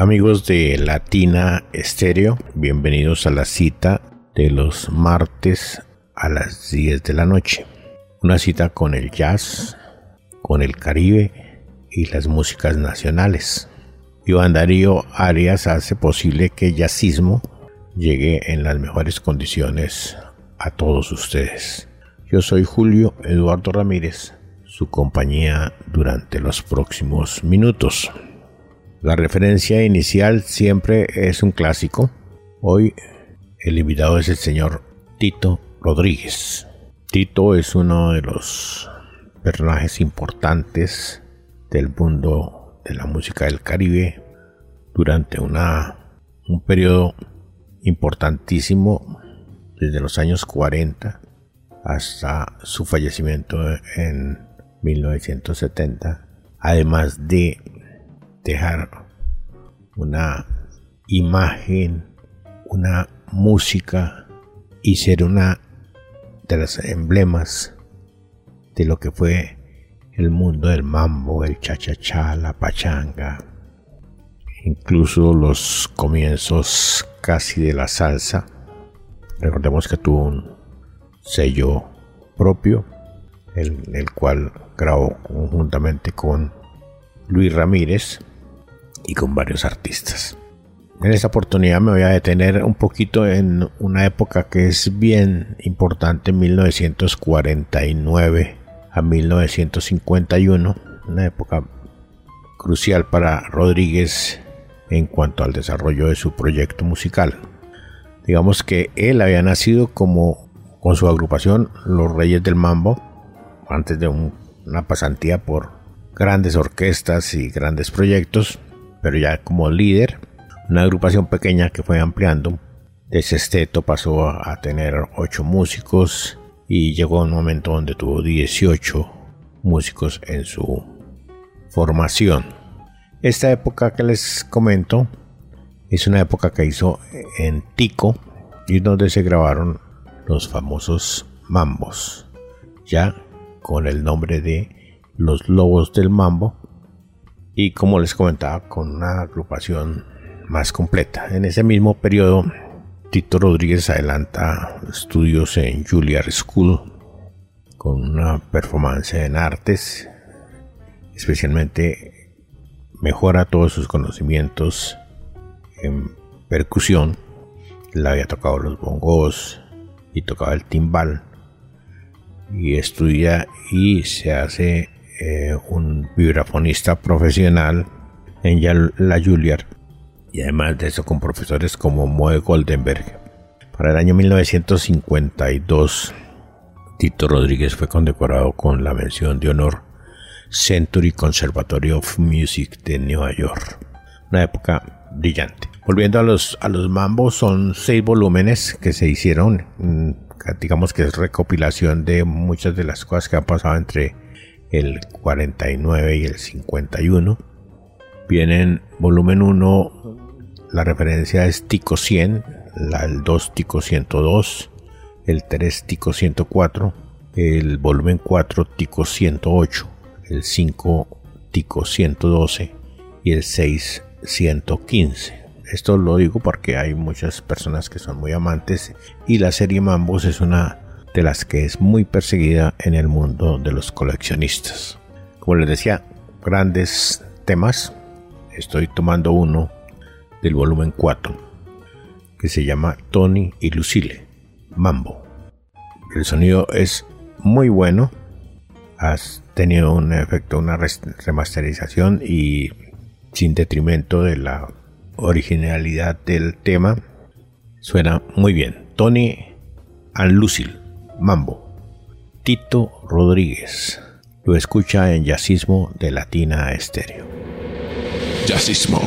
Amigos de Latina Estéreo, bienvenidos a la cita de los martes a las 10 de la noche. Una cita con el jazz, con el Caribe y las músicas nacionales. Iván Darío Arias hace posible que el jazzismo llegue en las mejores condiciones a todos ustedes. Yo soy Julio Eduardo Ramírez, su compañía durante los próximos minutos. La referencia inicial siempre es un clásico. Hoy el invitado es el señor Tito Rodríguez. Tito es uno de los personajes importantes del mundo de la música del Caribe durante una, un periodo importantísimo desde los años 40 hasta su fallecimiento en 1970, además de dejar una imagen, una música y ser una de los emblemas de lo que fue el mundo del mambo, el cha-cha-cha, la pachanga, incluso los comienzos casi de la salsa. Recordemos que tuvo un sello propio, el, el cual grabó conjuntamente con Luis Ramírez, y con varios artistas. En esta oportunidad me voy a detener un poquito en una época que es bien importante, 1949 a 1951, una época crucial para Rodríguez en cuanto al desarrollo de su proyecto musical. Digamos que él había nacido como con su agrupación Los Reyes del Mambo, antes de una pasantía por grandes orquestas y grandes proyectos, pero ya como líder, una agrupación pequeña que fue ampliando. De sexteto pasó a tener ocho músicos y llegó a un momento donde tuvo 18 músicos en su formación. Esta época que les comento es una época que hizo en Tico y donde se grabaron los famosos mambos, ya con el nombre de Los Lobos del Mambo y como les comentaba con una agrupación más completa. En ese mismo periodo Tito Rodríguez adelanta estudios en Juilliard School con una performance en artes, especialmente mejora todos sus conocimientos en percusión. Le había tocado los bongos y tocaba el timbal y estudia y se hace eh, un vibrafonista profesional en la Juilliard y además de eso con profesores como Moe Goldenberg. Para el año 1952, Tito Rodríguez fue condecorado con la mención de honor Century Conservatory of Music de Nueva York. Una época brillante. Volviendo a los, a los mambos, son seis volúmenes que se hicieron, mm, digamos que es recopilación de muchas de las cosas que han pasado entre el 49 y el 51. Vienen volumen 1, la referencia es Tico 100, el 2 Tico 102, el 3 Tico 104, el volumen 4 Tico 108, el 5 Tico 112 y el 6 115. Esto lo digo porque hay muchas personas que son muy amantes y la serie Mambos es una de las que es muy perseguida en el mundo de los coleccionistas. Como les decía, grandes temas. Estoy tomando uno del volumen 4 que se llama Tony y Lucille, Mambo. El sonido es muy bueno. Has tenido un efecto, una remasterización y sin detrimento de la originalidad del tema. Suena muy bien. Tony and Lucille. Mambo. Tito Rodríguez. Lo escucha en Yacismo de Latina Estéreo. Yacismo.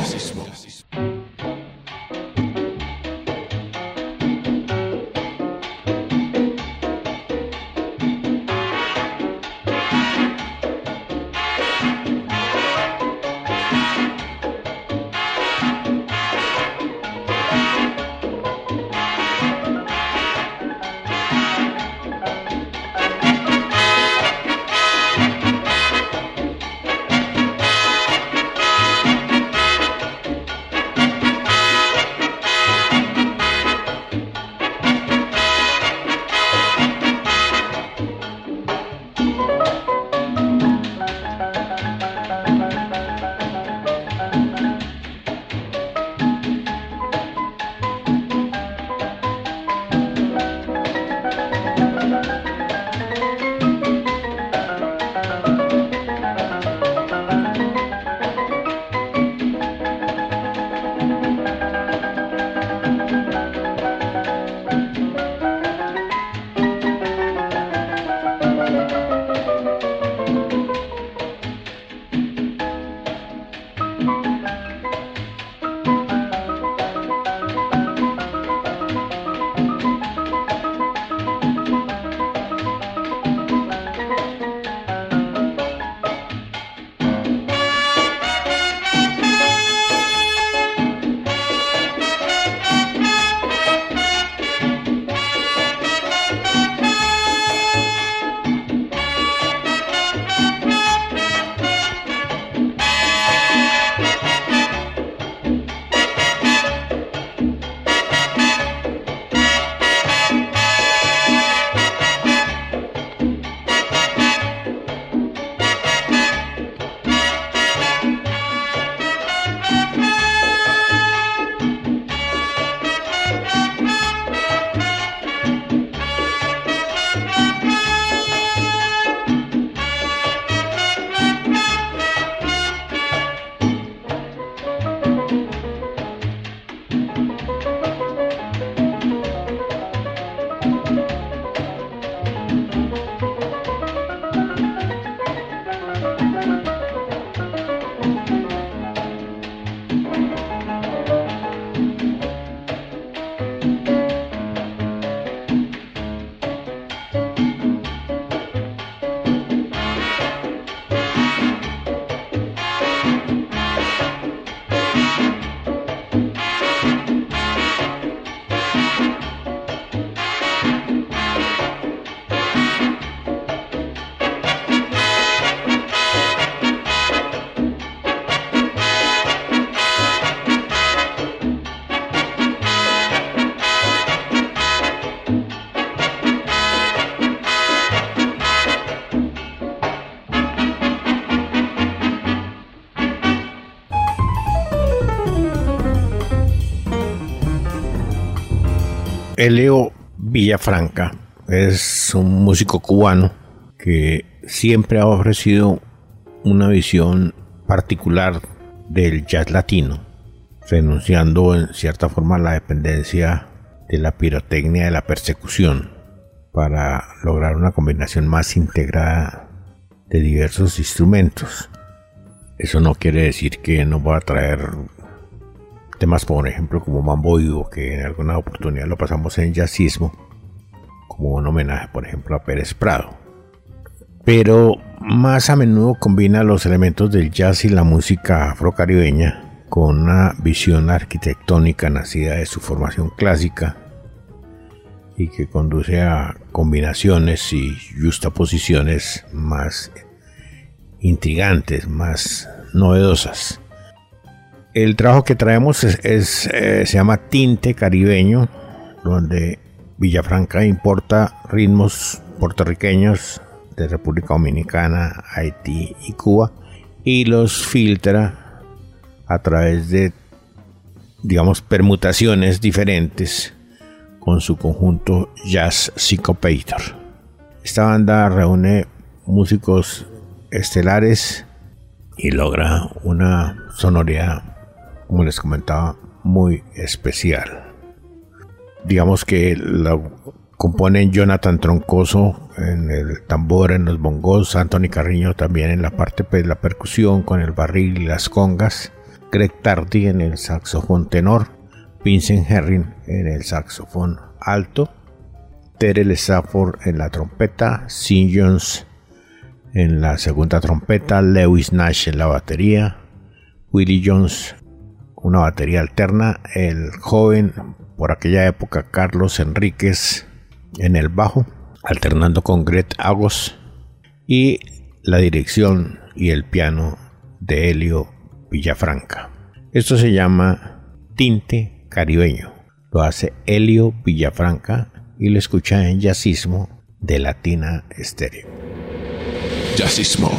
Elio Villafranca es un músico cubano que siempre ha ofrecido una visión particular del jazz latino, renunciando en cierta forma a la dependencia de la pirotecnia de la persecución para lograr una combinación más integrada de diversos instrumentos. Eso no quiere decir que no va a traer temas, por ejemplo, como Mambo Vivo, que en alguna oportunidad lo pasamos en jazzismo, como un homenaje, por ejemplo, a Pérez Prado. Pero más a menudo combina los elementos del jazz y la música afrocaribeña con una visión arquitectónica nacida de su formación clásica y que conduce a combinaciones y justaposiciones más intrigantes, más novedosas. El trabajo que traemos es, eh, se llama Tinte Caribeño, donde Villafranca importa ritmos puertorriqueños de República Dominicana, Haití y Cuba y los filtra a través de, digamos, permutaciones diferentes con su conjunto Jazz Psychopator. Esta banda reúne músicos estelares y logra una sonoridad, como les comentaba, muy especial. Digamos que la componen Jonathan Troncoso en el tambor, en los bongos, Anthony Carriño también en la parte de pues, la percusión con el barril y las congas, Greg Tardy en el saxofón tenor, Vincent Herring en el saxofón alto, Terrell Stafford en la trompeta, St. Jones en la segunda trompeta, Lewis Nash en la batería, Willie Jones una batería alterna, el joven por aquella época Carlos Enríquez en el bajo, alternando con Gret Agos y la dirección y el piano de Helio Villafranca. Esto se llama Tinte Caribeño. Lo hace Helio Villafranca y lo escucha en Jazzismo de Latina Stereo. Jazzismo.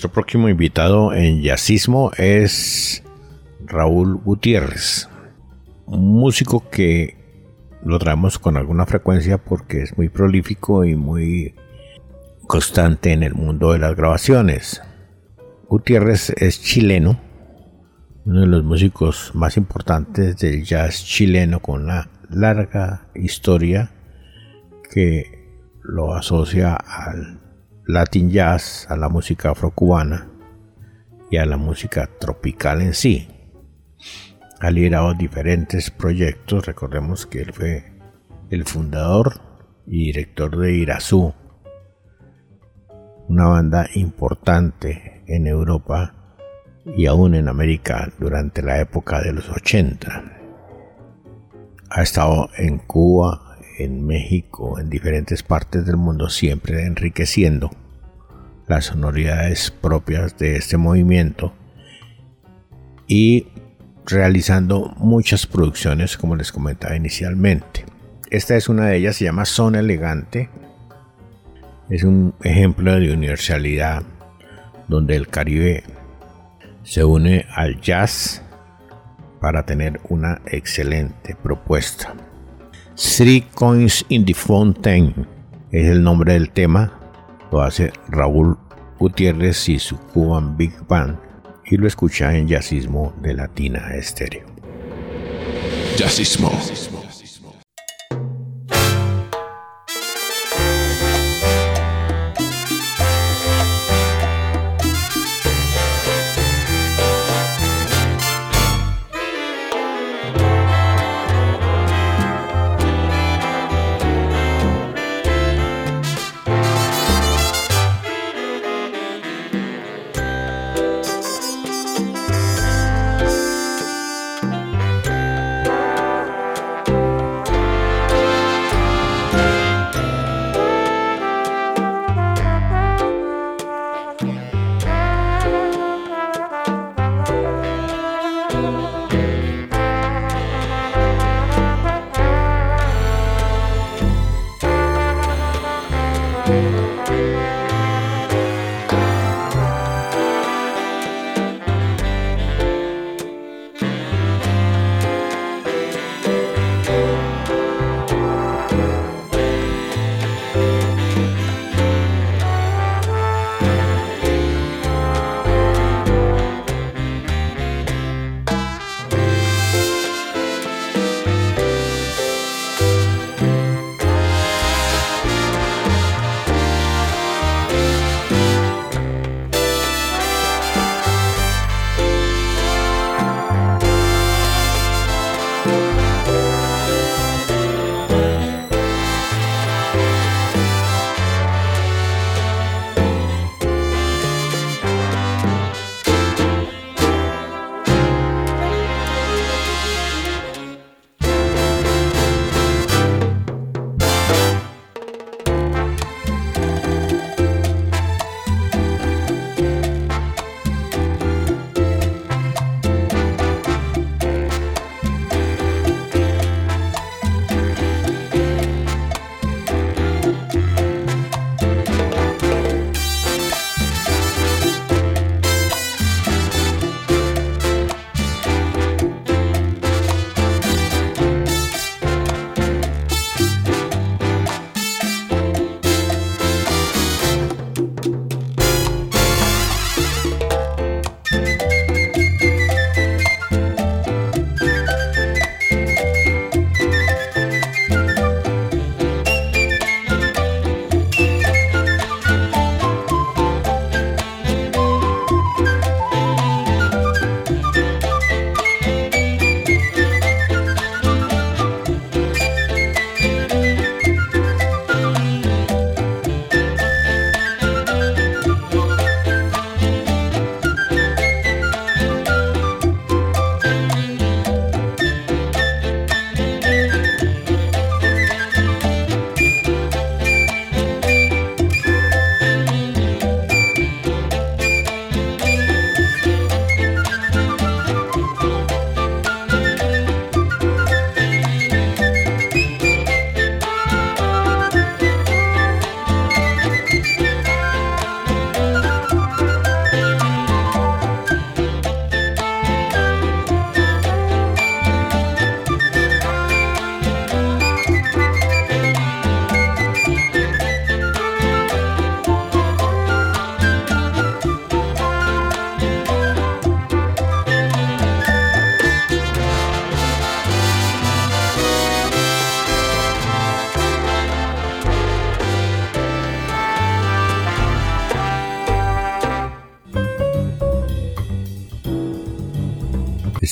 Nuestro próximo invitado en jazzismo es Raúl Gutiérrez, un músico que lo traemos con alguna frecuencia porque es muy prolífico y muy constante en el mundo de las grabaciones. Gutiérrez es chileno, uno de los músicos más importantes del jazz chileno con una larga historia que lo asocia al Latin jazz, a la música afrocubana y a la música tropical en sí. Ha liderado diferentes proyectos, recordemos que él fue el fundador y director de Irazú, una banda importante en Europa y aún en América durante la época de los 80. Ha estado en Cuba, en México, en diferentes partes del mundo, siempre enriqueciendo las sonoridades propias de este movimiento y realizando muchas producciones como les comentaba inicialmente. Esta es una de ellas, se llama Son Elegante. Es un ejemplo de universalidad donde el Caribe se une al jazz para tener una excelente propuesta. Three Coins in the Fountain es el nombre del tema. Lo hace Raúl Gutiérrez y su Cuban Big Band y lo escucha en Jazzismo de Latina Estéreo. Jazzismo.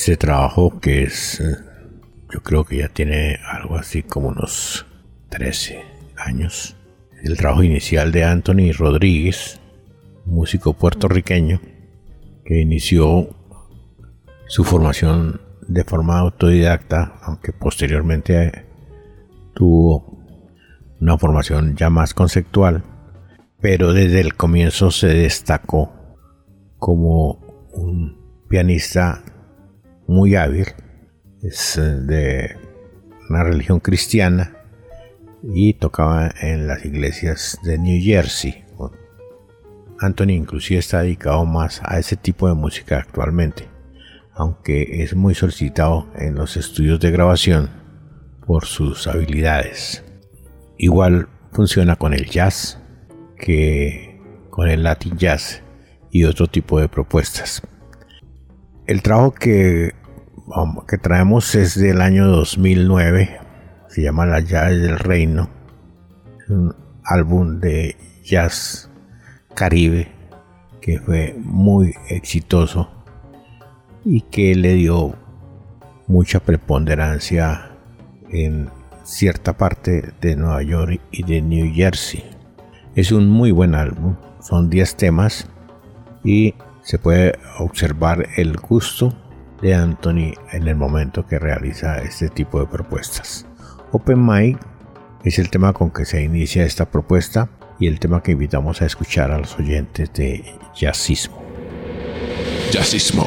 Este trabajo que es, eh, yo creo que ya tiene algo así como unos 13 años. El trabajo inicial de Anthony Rodríguez, músico puertorriqueño, que inició su formación de forma autodidacta, aunque posteriormente tuvo una formación ya más conceptual, pero desde el comienzo se destacó como un pianista muy hábil, es eh, de una religión cristiana y tocaba en las iglesias de New Jersey. Anthony inclusive está dedicado más a ese tipo de música actualmente, aunque es muy solicitado en los estudios de grabación por sus habilidades. Igual funciona con el jazz que con el Latin jazz y otro tipo de propuestas. El trabajo que, que traemos es del año 2009, se llama La llave del reino, un álbum de jazz caribe que fue muy exitoso y que le dio mucha preponderancia en cierta parte de Nueva York y de New Jersey. Es un muy buen álbum, son 10 temas y se puede observar el gusto de Anthony en el momento que realiza este tipo de propuestas. Open Mic es el tema con que se inicia esta propuesta y el tema que invitamos a escuchar a los oyentes de Jazzismo. Jazzismo.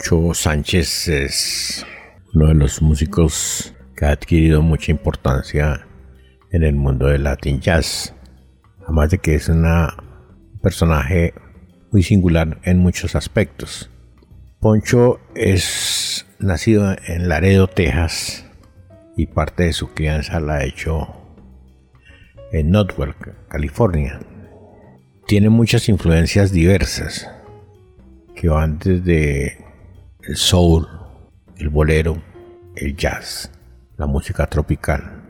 Poncho Sánchez es uno de los músicos que ha adquirido mucha importancia en el mundo del Latin Jazz. Además de que es un personaje muy singular en muchos aspectos. Poncho es nacido en Laredo, Texas, y parte de su crianza la ha hecho en Northwell, California. Tiene muchas influencias diversas que van desde el soul, el bolero, el jazz, la música tropical,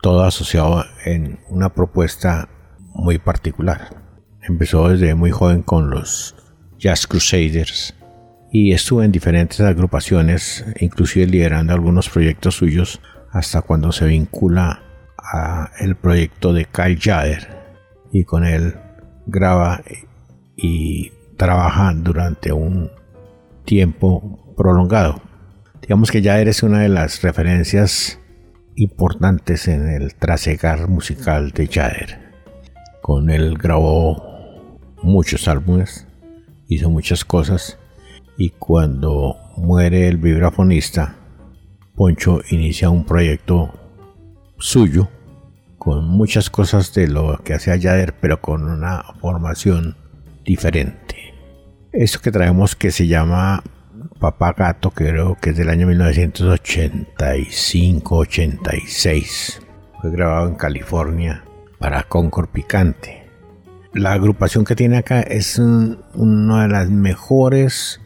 todo asociado en una propuesta muy particular. Empezó desde muy joven con los Jazz Crusaders y estuvo en diferentes agrupaciones, inclusive liderando algunos proyectos suyos hasta cuando se vincula a el proyecto de Kyle Jader y con él graba y trabaja durante un tiempo prolongado. Digamos que Jader es una de las referencias importantes en el trasegar musical de Jader. Con él grabó muchos álbumes, hizo muchas cosas y cuando muere el vibrafonista, Poncho inicia un proyecto suyo con muchas cosas de lo que hacía Jader, pero con una formación diferente. Esto que traemos que se llama Papá Gato, que creo que es del año 1985-86. Fue grabado en California para Concord Picante. La agrupación que tiene acá es una de las mejores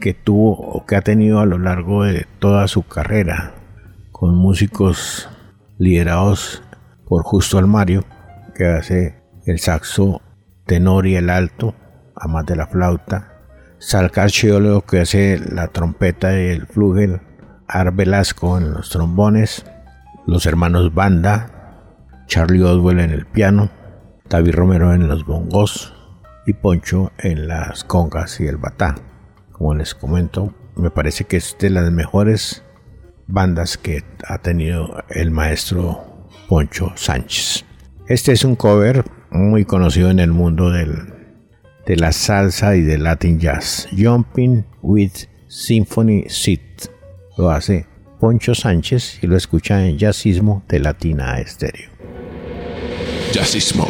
que tuvo o que ha tenido a lo largo de toda su carrera, con músicos liderados por Justo Almario, que hace el saxo tenor y el alto, además de la flauta, Sal Carciolo, que hace la trompeta y el flugel, Ar Velasco en los trombones, los hermanos Banda, Charlie Oswell en el piano, David Romero en los bongos y Poncho en las congas y el batá como les comento, me parece que es de las mejores bandas que ha tenido el maestro Poncho Sánchez. Este es un cover muy conocido en el mundo del, de la salsa y del Latin Jazz, Jumping with Symphony Seat. Lo hace Poncho Sánchez y lo escucha en Jazzismo de Latina Estéreo. Jazzismo.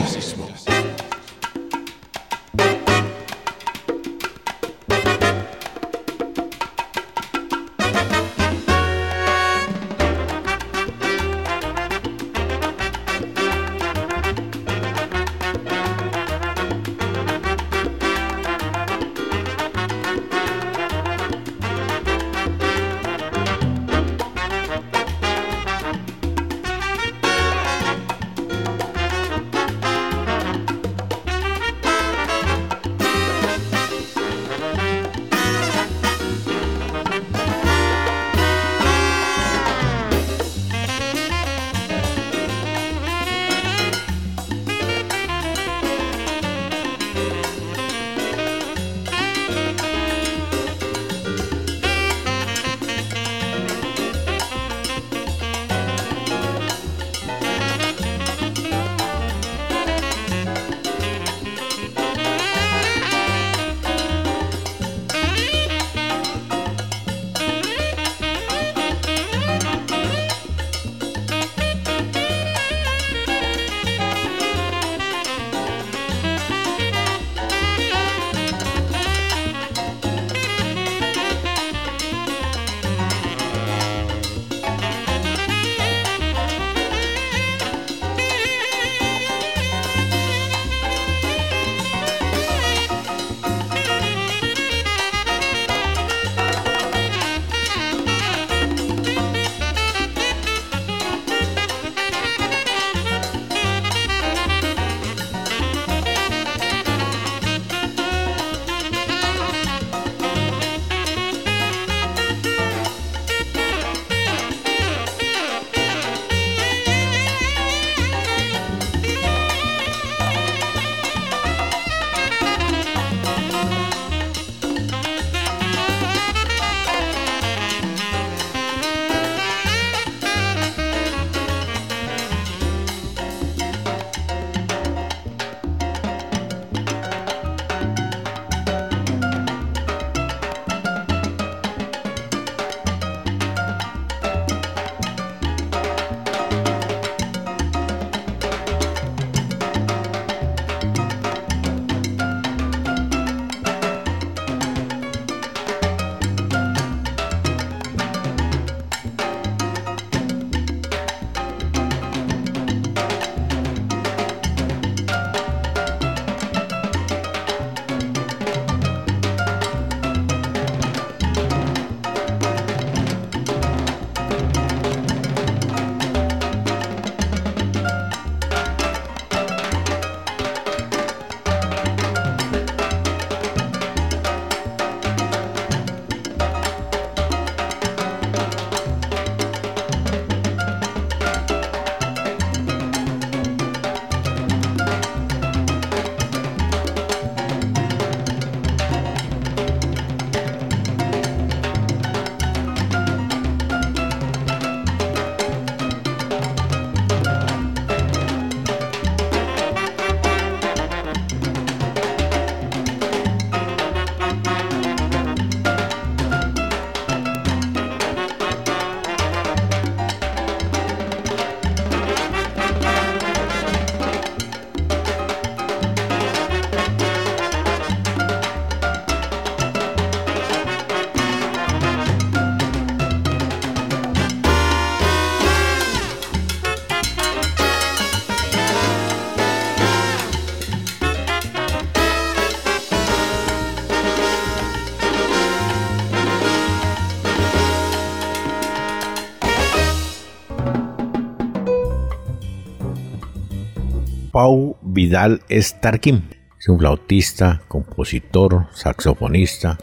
Pau Vidal Starkin. Es un flautista, compositor, saxofonista,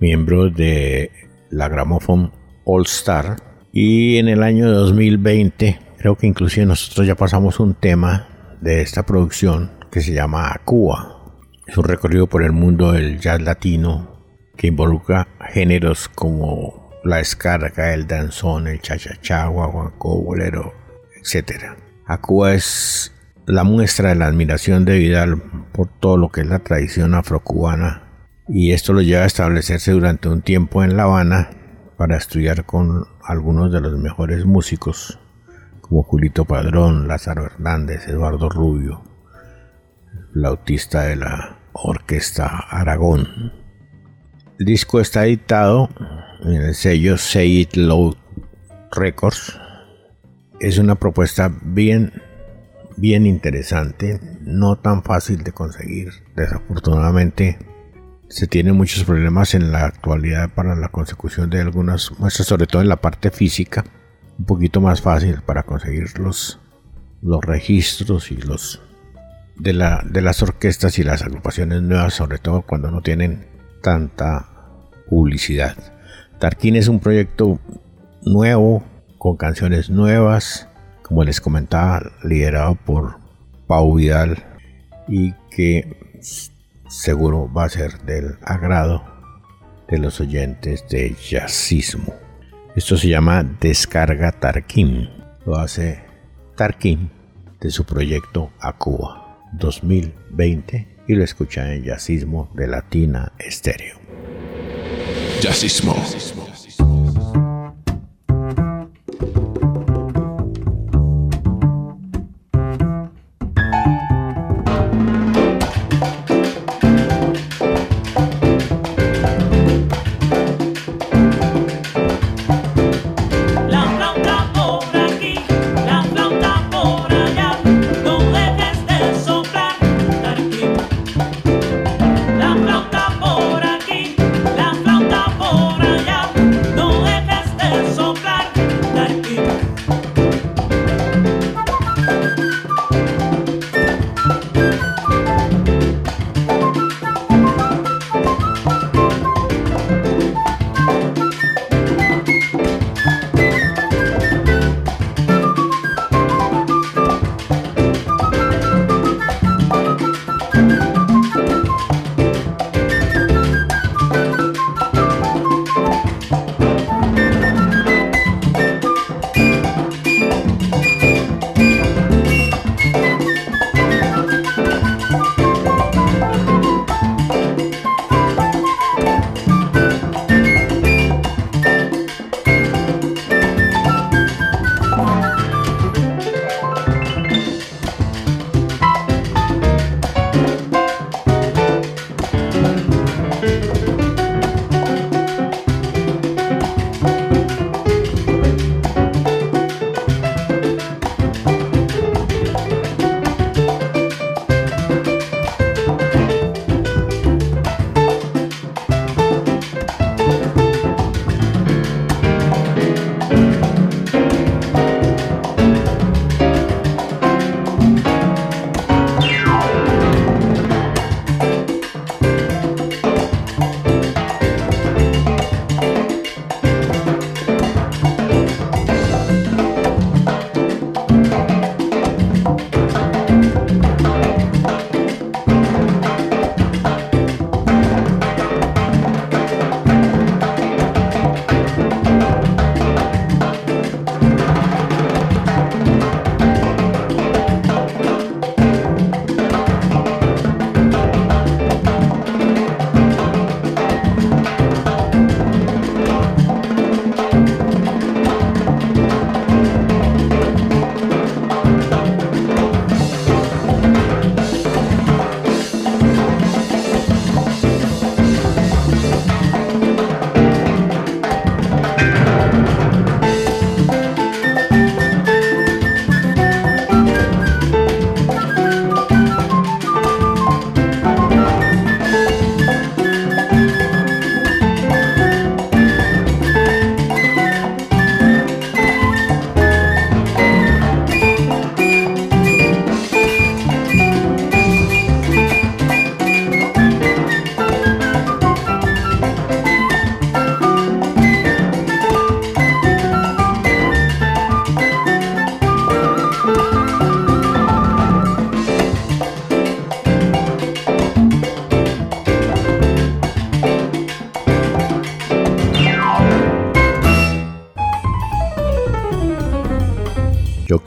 miembro de la Gramophone All Star. Y en el año 2020, creo que inclusive nosotros ya pasamos un tema de esta producción que se llama Cuba. Es un recorrido por el mundo del jazz latino que involucra géneros como la descarga, el danzón, el cha-cha-cha, guaguancó, bolero, etc. Cuba es la muestra de la admiración de Vidal por todo lo que es la tradición afrocubana y esto lo lleva a establecerse durante un tiempo en La Habana para estudiar con algunos de los mejores músicos como Julito Padrón, Lázaro Hernández, Eduardo Rubio, flautista de la Orquesta Aragón. El disco está editado en el sello Say It Loud Records. Es una propuesta bien, bien interesante, no tan fácil de conseguir. Desafortunadamente, se tienen muchos problemas en la actualidad para la consecución de algunas muestras, sobre todo en la parte física. Un poquito más fácil para conseguir los, los registros y los de, la, de las orquestas y las agrupaciones nuevas, sobre todo cuando no tienen tanta publicidad. Tarquín es un proyecto nuevo, con canciones nuevas, como les comentaba, liderado por Pau Vidal y que seguro va a ser del agrado de los oyentes de jazzismo. Esto se llama Descarga Tarquín. Lo hace Tarquín de su proyecto A Cuba 2020 y lo escucha en Jazzismo de Latina Estéreo. Jazzismo.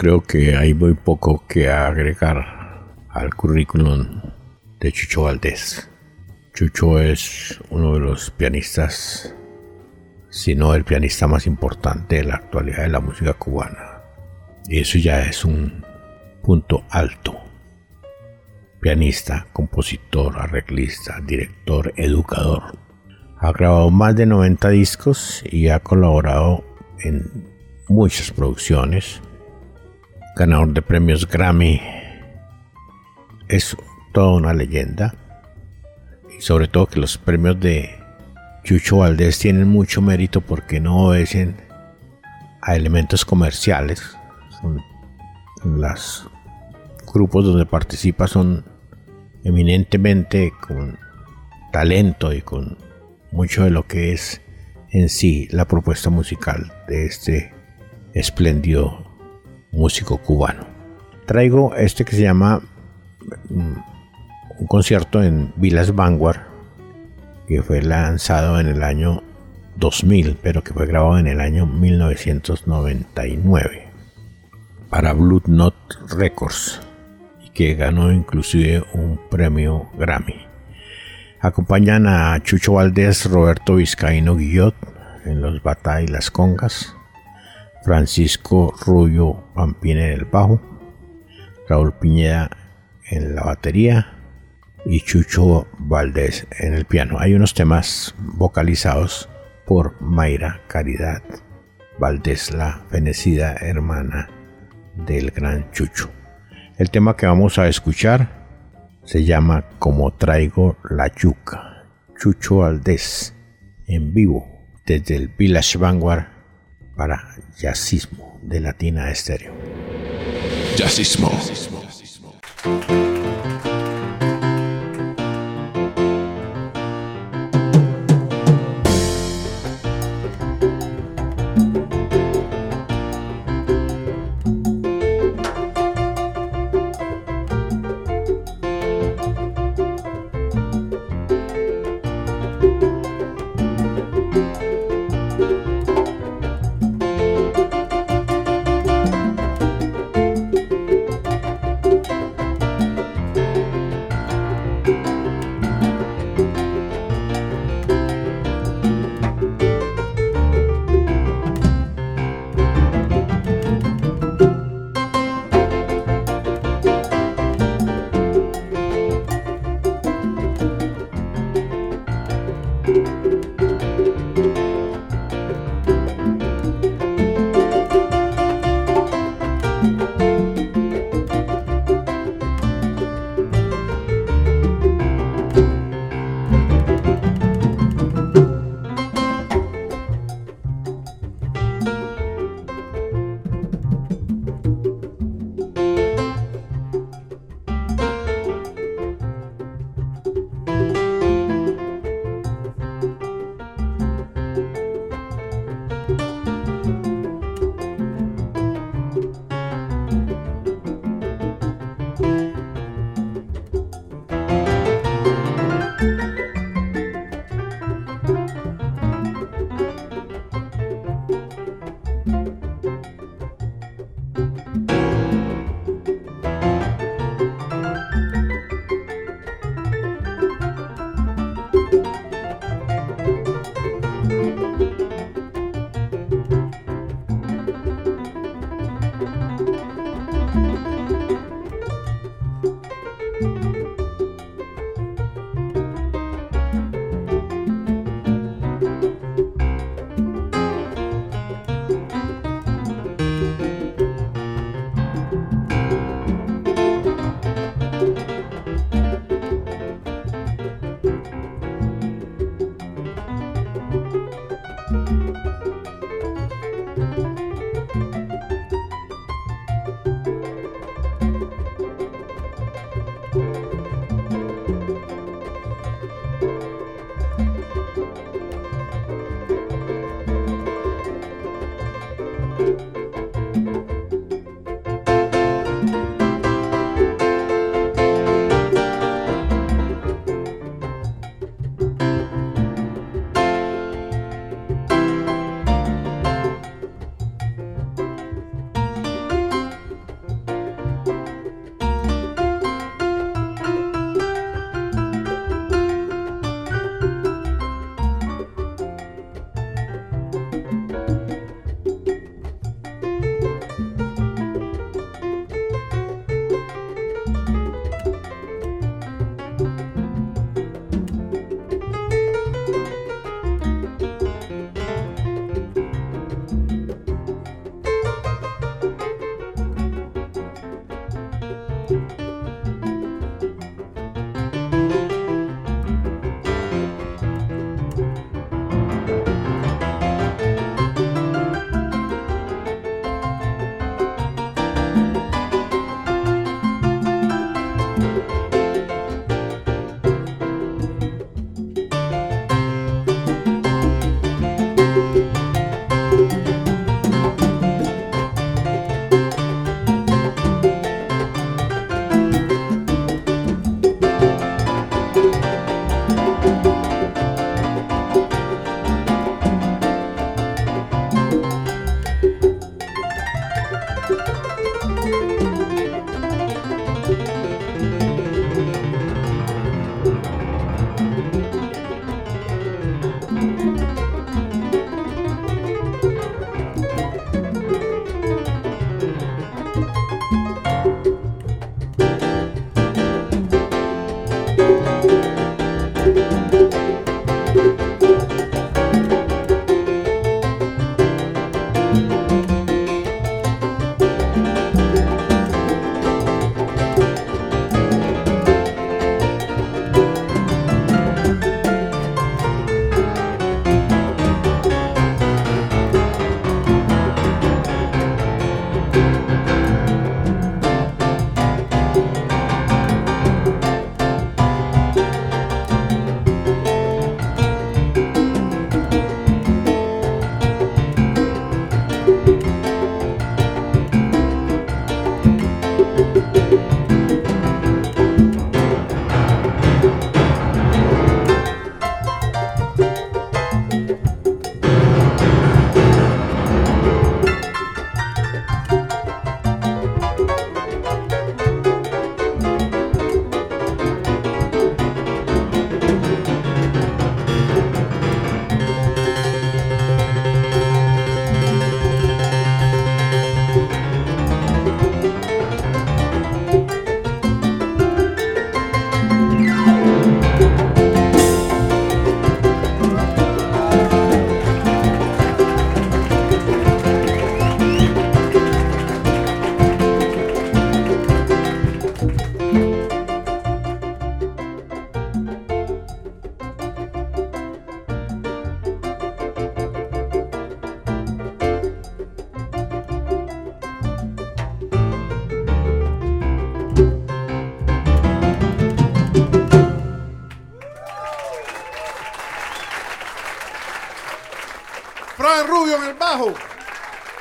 Creo que hay muy poco que agregar al currículum de Chucho Valdés. Chucho es uno de los pianistas, si no el pianista más importante de la actualidad de la música cubana. Y eso ya es un punto alto. Pianista, compositor, arreglista, director, educador. Ha grabado más de 90 discos y ha colaborado en muchas producciones. Ganador de premios Grammy. Es toda una leyenda. Y sobre todo que los premios de Chucho Valdés tienen mucho mérito porque no obedecen a elementos comerciales. los grupos donde participa son eminentemente con talento y con mucho de lo que es en sí la propuesta musical de este espléndido músico cubano. Traigo este que se llama mm, un concierto en Vilas Vanguard, que fue lanzado en el año 2000, pero que fue grabado en el año 1999 para Blue Note Records y que ganó inclusive un premio Grammy. Acompañan a Chucho Valdés, Roberto Vizcaíno Guillot en los Bata y las Congas, Francisco Rubio Pampina en el bajo, Raúl Piñeda en la batería y Chucho Valdés en el piano. Hay unos temas vocalizados por Mayra Caridad Valdés, la fenecida hermana del gran Chucho. El tema que vamos a escuchar se llama Como traigo la yuca. Chucho Valdés en vivo desde el Village Vanguard para Jazzismo de Latina Estéreo. Jazzismo. Rubio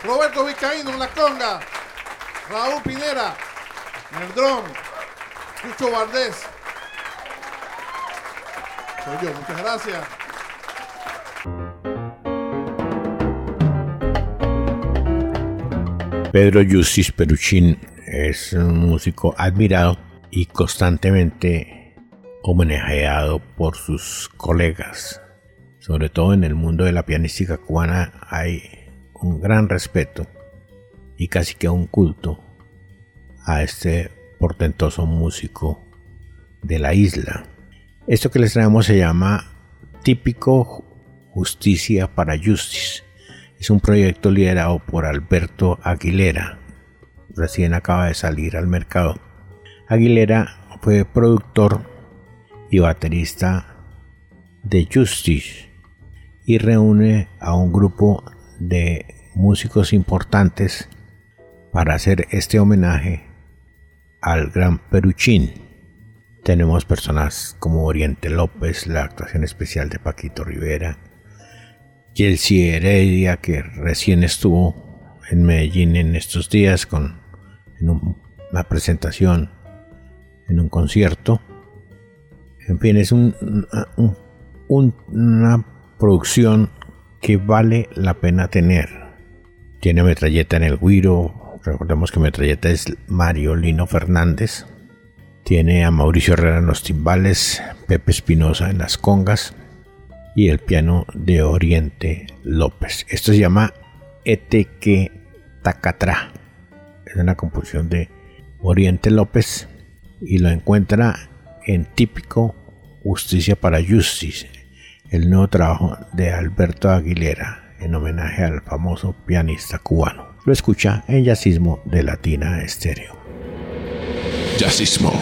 Roberto Vizcaíno en la conga, Raúl Pinera en el Chucho Valdés. Soy yo, muchas gracias. Pedro Justis Peruchín es un músico admirado y constantemente homenajeado por sus colegas. Sobre todo en el mundo de la pianística cubana hay un gran respeto y casi que un culto a este portentoso músico de la isla. Esto que les traemos se llama Típico Justicia para Justice. Es un proyecto liderado por Alberto Aguilera. Recién acaba de salir al mercado. Aguilera fue productor y baterista de Justice y reúne a un grupo de músicos importantes para hacer este homenaje al gran Peruchín. Tenemos personas como Oriente López, la actuación especial de Paquito Rivera, Chelsea Heredia, que recién estuvo en Medellín en estos días con en una presentación en un concierto. En fin, es una producción que vale la pena tener. Tiene metralleta en el guiro. Recordemos que metralleta es Mario Lino Fernández. Tiene a Mauricio Herrera en los timbales, Pepe Espinosa en las congas y el piano de Oriente López. Esto se llama Eteque Tacatra. Es una composición de Oriente López y lo encuentra en típico Justicia para Justice, el nuevo trabajo de Alberto Aguilera en homenaje al famoso pianista cubano. Lo escucha en Yacismo de Latina Estéreo. Jazzismo.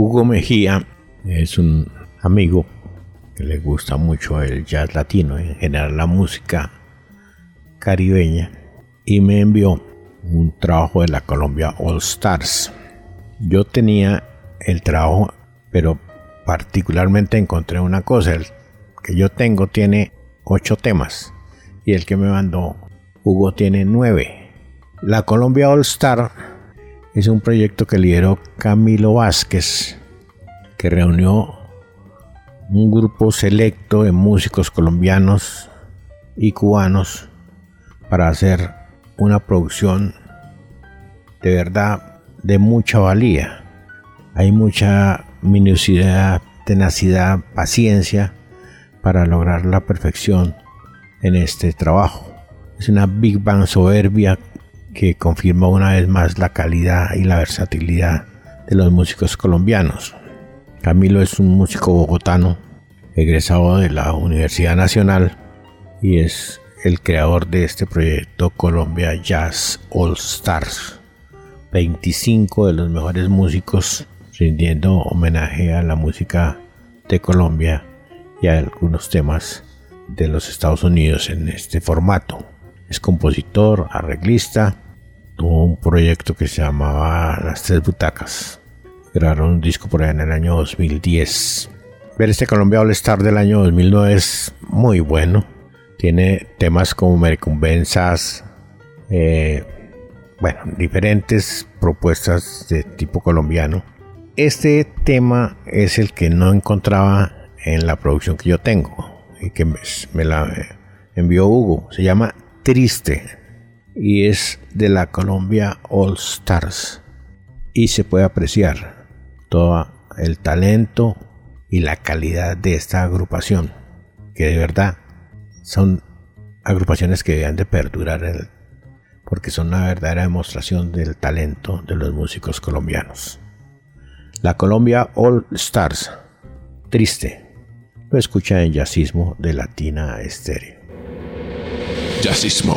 Hugo Mejía es un amigo que le gusta mucho el jazz latino, en general la música caribeña, y me envió un trabajo de la Colombia All Stars. Yo tenía el trabajo, pero particularmente encontré una cosa, el que yo tengo tiene ocho temas y el que me mandó Hugo tiene nueve. La Colombia All Star es un proyecto que lideró Camilo Vázquez, que reunió un grupo selecto de músicos colombianos y cubanos para hacer una producción de verdad de mucha valía. Hay mucha minuciosidad, tenacidad, paciencia para lograr la perfección en este trabajo. Es una Big Bang soberbia que confirma una vez más la calidad y la versatilidad de los músicos colombianos. Camilo es un músico bogotano, egresado de la Universidad Nacional y es el creador de este proyecto Colombia Jazz All Stars. 25 de los mejores músicos rindiendo homenaje a la música de Colombia y a algunos temas de los Estados Unidos en este formato. Es compositor, arreglista, tuvo un proyecto que se llamaba Las Tres Butacas. Grabaron un disco por ahí en el año 2010. Ver este Colombia All Star del año 2009 es muy bueno. Tiene temas como Merecumbensas, eh, bueno, diferentes propuestas de tipo colombiano. Este tema es el que no encontraba en la producción que yo tengo y que me, la envió Hugo. Se llama Triste y es de la Colombia All Stars y se puede apreciar todo el talento y la calidad de esta agrupación que de verdad son agrupaciones que deben de perdurar porque son una verdadera demostración del talento de los músicos colombianos. La Colombia All Stars, triste, lo escucha en Jazzismo de Latina Estéreo. Jazzismo.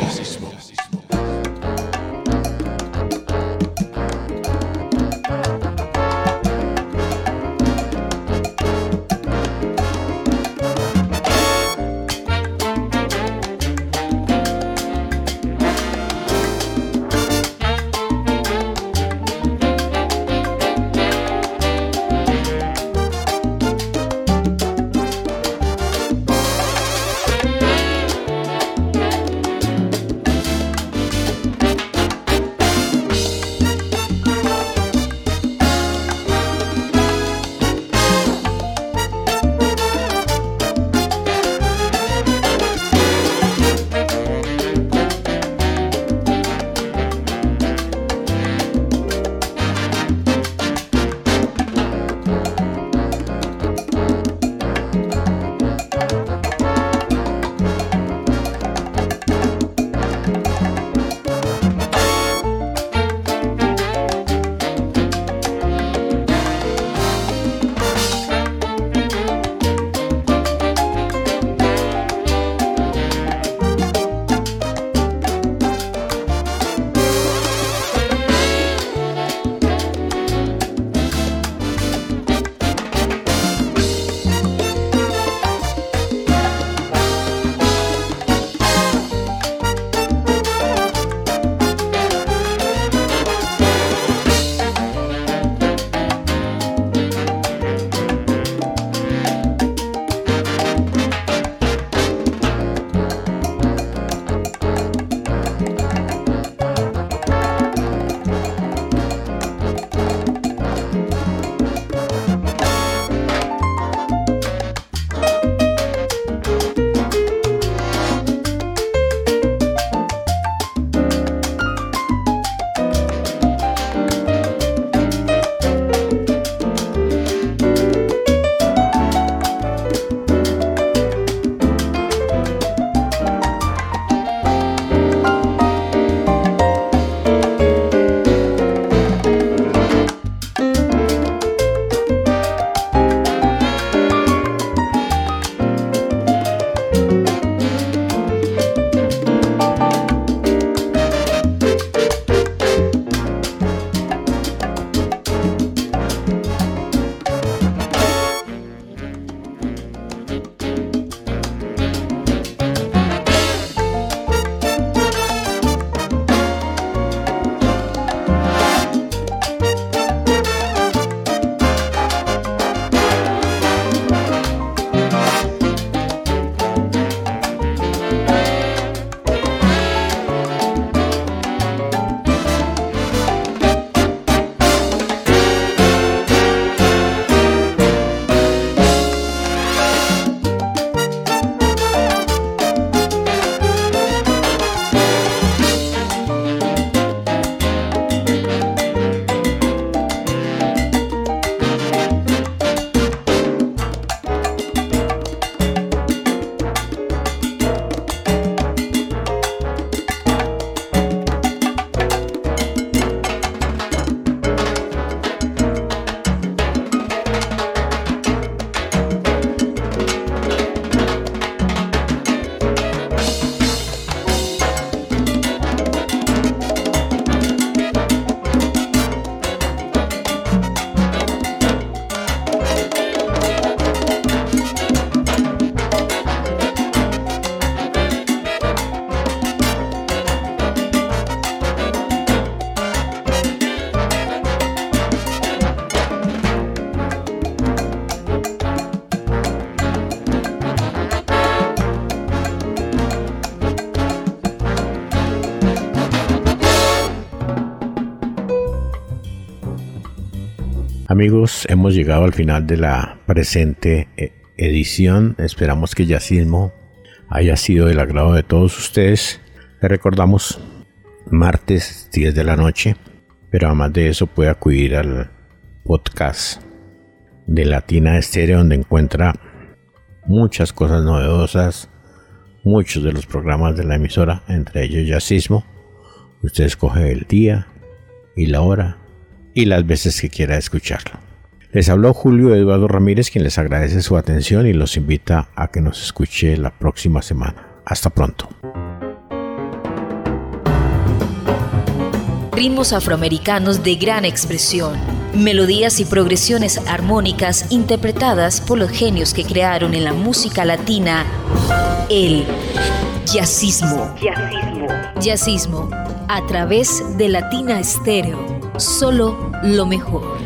Amigos, hemos llegado al final de la presente eh, edición. Esperamos que Yacismo haya sido del agrado de todos ustedes. Les recordamos martes 10 de la noche, pero además de eso puede acudir al podcast de Latina Estéreo donde encuentra muchas cosas novedosas, muchos de los programas de la emisora, entre ellos Yacismo. Usted escoge el día y la hora y las veces que quiera escucharlo. Les habló Julio Eduardo Ramírez, quien les agradece su atención y los invita a que nos escuche la próxima semana. Hasta pronto. Ritmos afroamericanos de gran expresión, melodías y progresiones armónicas interpretadas por los genios que crearon en la música latina el jazzismo. Jazzismo. Jazzismo a través de Latina Estéreo. Solo lo mejor.